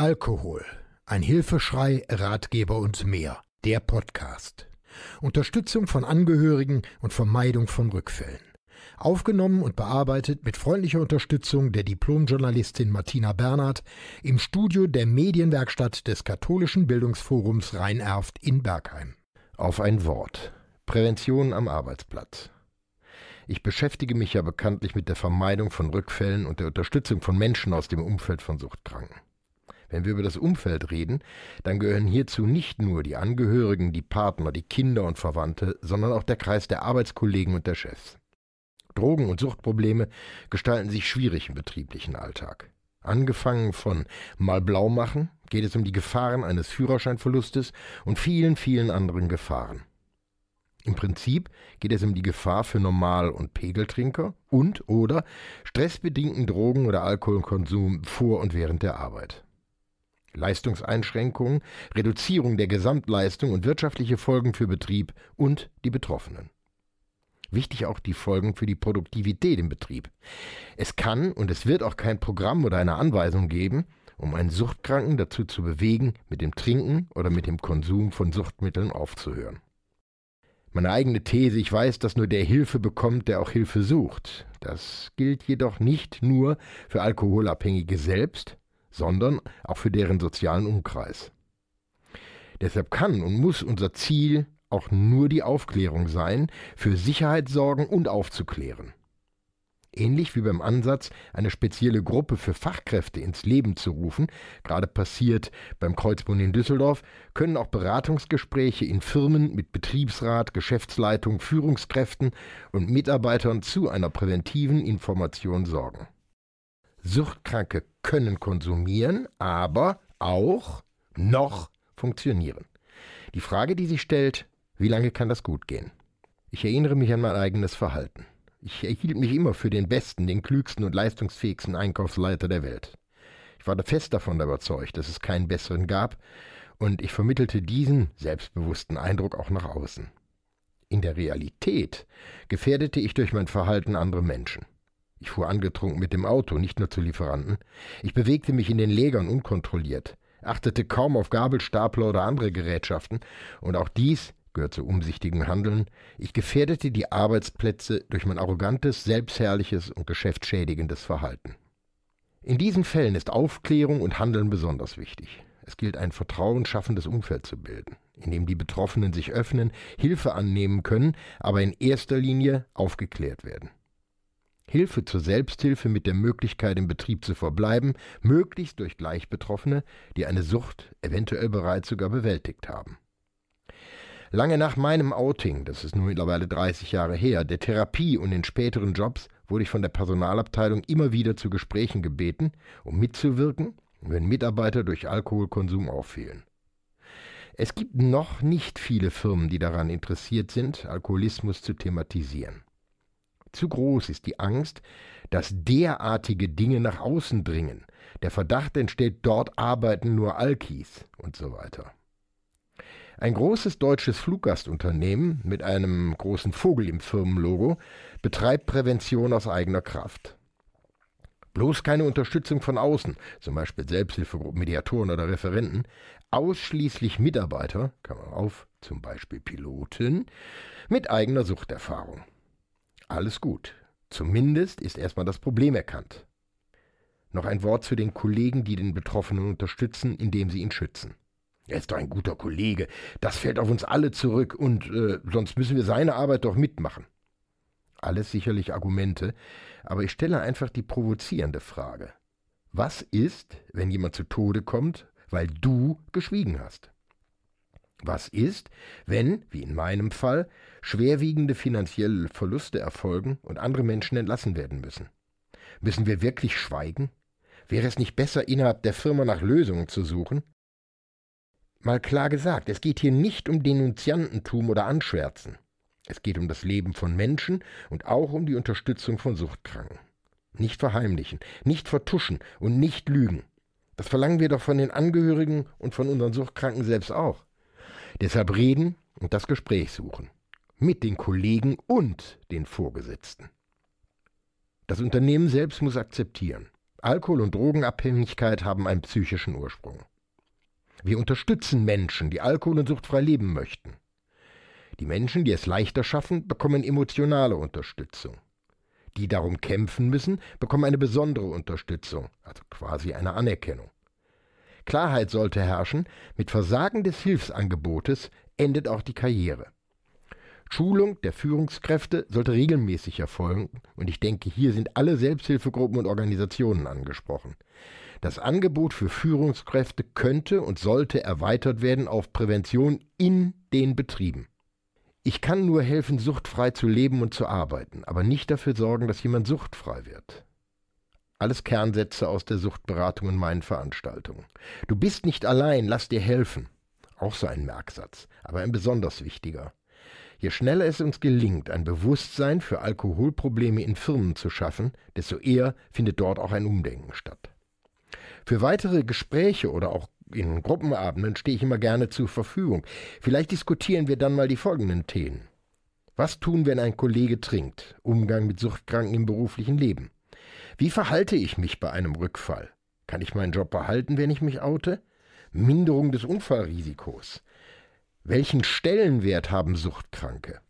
Alkohol. Ein Hilfeschrei, Ratgeber und mehr. Der Podcast. Unterstützung von Angehörigen und Vermeidung von Rückfällen. Aufgenommen und bearbeitet mit freundlicher Unterstützung der Diplomjournalistin Martina Bernhard im Studio der Medienwerkstatt des Katholischen Bildungsforums Rhein-Erft in Bergheim. Auf ein Wort. Prävention am Arbeitsplatz. Ich beschäftige mich ja bekanntlich mit der Vermeidung von Rückfällen und der Unterstützung von Menschen aus dem Umfeld von Suchtkranken. Wenn wir über das Umfeld reden, dann gehören hierzu nicht nur die Angehörigen, die Partner, die Kinder und Verwandte, sondern auch der Kreis der Arbeitskollegen und der Chefs. Drogen- und Suchtprobleme gestalten sich schwierig im betrieblichen Alltag. Angefangen von mal blau machen geht es um die Gefahren eines Führerscheinverlustes und vielen, vielen anderen Gefahren. Im Prinzip geht es um die Gefahr für Normal- und Pegeltrinker und oder stressbedingten Drogen- oder Alkoholkonsum vor und während der Arbeit. Leistungseinschränkungen, Reduzierung der Gesamtleistung und wirtschaftliche Folgen für Betrieb und die Betroffenen. Wichtig auch die Folgen für die Produktivität im Betrieb. Es kann und es wird auch kein Programm oder eine Anweisung geben, um einen Suchtkranken dazu zu bewegen, mit dem Trinken oder mit dem Konsum von Suchtmitteln aufzuhören. Meine eigene These, ich weiß, dass nur der Hilfe bekommt, der auch Hilfe sucht. Das gilt jedoch nicht nur für Alkoholabhängige selbst, sondern auch für deren sozialen Umkreis. Deshalb kann und muss unser Ziel auch nur die Aufklärung sein, für Sicherheit sorgen und aufzuklären. Ähnlich wie beim Ansatz, eine spezielle Gruppe für Fachkräfte ins Leben zu rufen, gerade passiert beim Kreuzbund in Düsseldorf, können auch Beratungsgespräche in Firmen mit Betriebsrat, Geschäftsleitung, Führungskräften und Mitarbeitern zu einer präventiven Information sorgen. Suchtkranke können konsumieren, aber auch noch funktionieren. Die Frage, die sich stellt, wie lange kann das gut gehen? Ich erinnere mich an mein eigenes Verhalten. Ich erhielt mich immer für den besten, den klügsten und leistungsfähigsten Einkaufsleiter der Welt. Ich war fest davon überzeugt, dass es keinen besseren gab, und ich vermittelte diesen selbstbewussten Eindruck auch nach außen. In der Realität gefährdete ich durch mein Verhalten andere Menschen. Ich fuhr angetrunken mit dem Auto, nicht nur zu Lieferanten. Ich bewegte mich in den Lägern unkontrolliert, achtete kaum auf Gabelstapler oder andere Gerätschaften, und auch dies gehört zu umsichtigem Handeln, ich gefährdete die Arbeitsplätze durch mein arrogantes, selbstherrliches und geschäftsschädigendes Verhalten. In diesen Fällen ist Aufklärung und Handeln besonders wichtig. Es gilt ein vertrauensschaffendes Umfeld zu bilden, in dem die Betroffenen sich öffnen, Hilfe annehmen können, aber in erster Linie aufgeklärt werden. Hilfe zur Selbsthilfe mit der Möglichkeit im Betrieb zu verbleiben, möglichst durch Gleichbetroffene, die eine Sucht eventuell bereits sogar bewältigt haben. Lange nach meinem Outing, das ist nun mittlerweile 30 Jahre her, der Therapie und in späteren Jobs wurde ich von der Personalabteilung immer wieder zu Gesprächen gebeten, um mitzuwirken, wenn Mitarbeiter durch Alkoholkonsum auffielen. Es gibt noch nicht viele Firmen, die daran interessiert sind, Alkoholismus zu thematisieren. Zu groß ist die Angst, dass derartige Dinge nach außen dringen. Der Verdacht entsteht, dort arbeiten nur Alkis und so weiter. Ein großes deutsches Fluggastunternehmen mit einem großen Vogel im Firmenlogo betreibt Prävention aus eigener Kraft. Bloß keine Unterstützung von außen, zum Beispiel Selbsthilfegruppen, Mediatoren oder Referenten, ausschließlich Mitarbeiter, Klammer auf, zum Beispiel Piloten, mit eigener Suchterfahrung. Alles gut. Zumindest ist erstmal das Problem erkannt. Noch ein Wort zu den Kollegen, die den Betroffenen unterstützen, indem sie ihn schützen. Er ist doch ein guter Kollege. Das fällt auf uns alle zurück und äh, sonst müssen wir seine Arbeit doch mitmachen. Alles sicherlich Argumente, aber ich stelle einfach die provozierende Frage. Was ist, wenn jemand zu Tode kommt, weil du geschwiegen hast? Was ist, wenn, wie in meinem Fall, schwerwiegende finanzielle Verluste erfolgen und andere Menschen entlassen werden müssen? Müssen wir wirklich schweigen? Wäre es nicht besser, innerhalb der Firma nach Lösungen zu suchen? Mal klar gesagt, es geht hier nicht um Denunziantentum oder Anschwärzen. Es geht um das Leben von Menschen und auch um die Unterstützung von Suchtkranken. Nicht verheimlichen, nicht vertuschen und nicht lügen. Das verlangen wir doch von den Angehörigen und von unseren Suchtkranken selbst auch. Deshalb reden und das Gespräch suchen. Mit den Kollegen und den Vorgesetzten. Das Unternehmen selbst muss akzeptieren. Alkohol- und Drogenabhängigkeit haben einen psychischen Ursprung. Wir unterstützen Menschen, die alkohol- und suchtfrei leben möchten. Die Menschen, die es leichter schaffen, bekommen emotionale Unterstützung. Die darum kämpfen müssen, bekommen eine besondere Unterstützung, also quasi eine Anerkennung. Klarheit sollte herrschen, mit Versagen des Hilfsangebotes endet auch die Karriere. Schulung der Führungskräfte sollte regelmäßig erfolgen, und ich denke, hier sind alle Selbsthilfegruppen und Organisationen angesprochen. Das Angebot für Führungskräfte könnte und sollte erweitert werden auf Prävention in den Betrieben. Ich kann nur helfen, suchtfrei zu leben und zu arbeiten, aber nicht dafür sorgen, dass jemand suchtfrei wird. Alles Kernsätze aus der Suchtberatung in meinen Veranstaltungen. Du bist nicht allein, lass dir helfen. Auch so ein Merksatz, aber ein besonders wichtiger. Je schneller es uns gelingt, ein Bewusstsein für Alkoholprobleme in Firmen zu schaffen, desto eher findet dort auch ein Umdenken statt. Für weitere Gespräche oder auch in Gruppenabenden stehe ich immer gerne zur Verfügung. Vielleicht diskutieren wir dann mal die folgenden Themen. Was tun, wenn ein Kollege trinkt? Umgang mit Suchtkranken im beruflichen Leben. Wie verhalte ich mich bei einem Rückfall? Kann ich meinen Job behalten, wenn ich mich oute? Minderung des Unfallrisikos. Welchen Stellenwert haben Suchtkranke?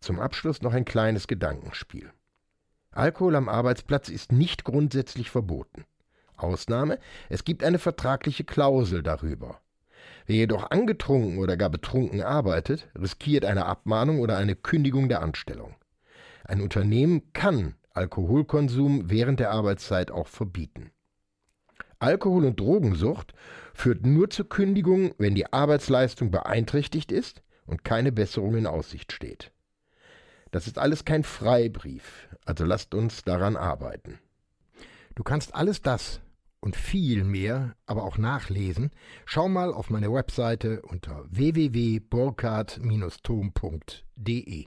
Zum Abschluss noch ein kleines Gedankenspiel. Alkohol am Arbeitsplatz ist nicht grundsätzlich verboten. Ausnahme, es gibt eine vertragliche Klausel darüber. Wer jedoch angetrunken oder gar betrunken arbeitet, riskiert eine Abmahnung oder eine Kündigung der Anstellung. Ein Unternehmen kann Alkoholkonsum während der Arbeitszeit auch verbieten. Alkohol- und Drogensucht führt nur zur Kündigung, wenn die Arbeitsleistung beeinträchtigt ist und keine Besserung in Aussicht steht. Das ist alles kein Freibrief, also lasst uns daran arbeiten. Du kannst alles das und viel mehr aber auch nachlesen. Schau mal auf meine Webseite unter www.burkhard-tom.de.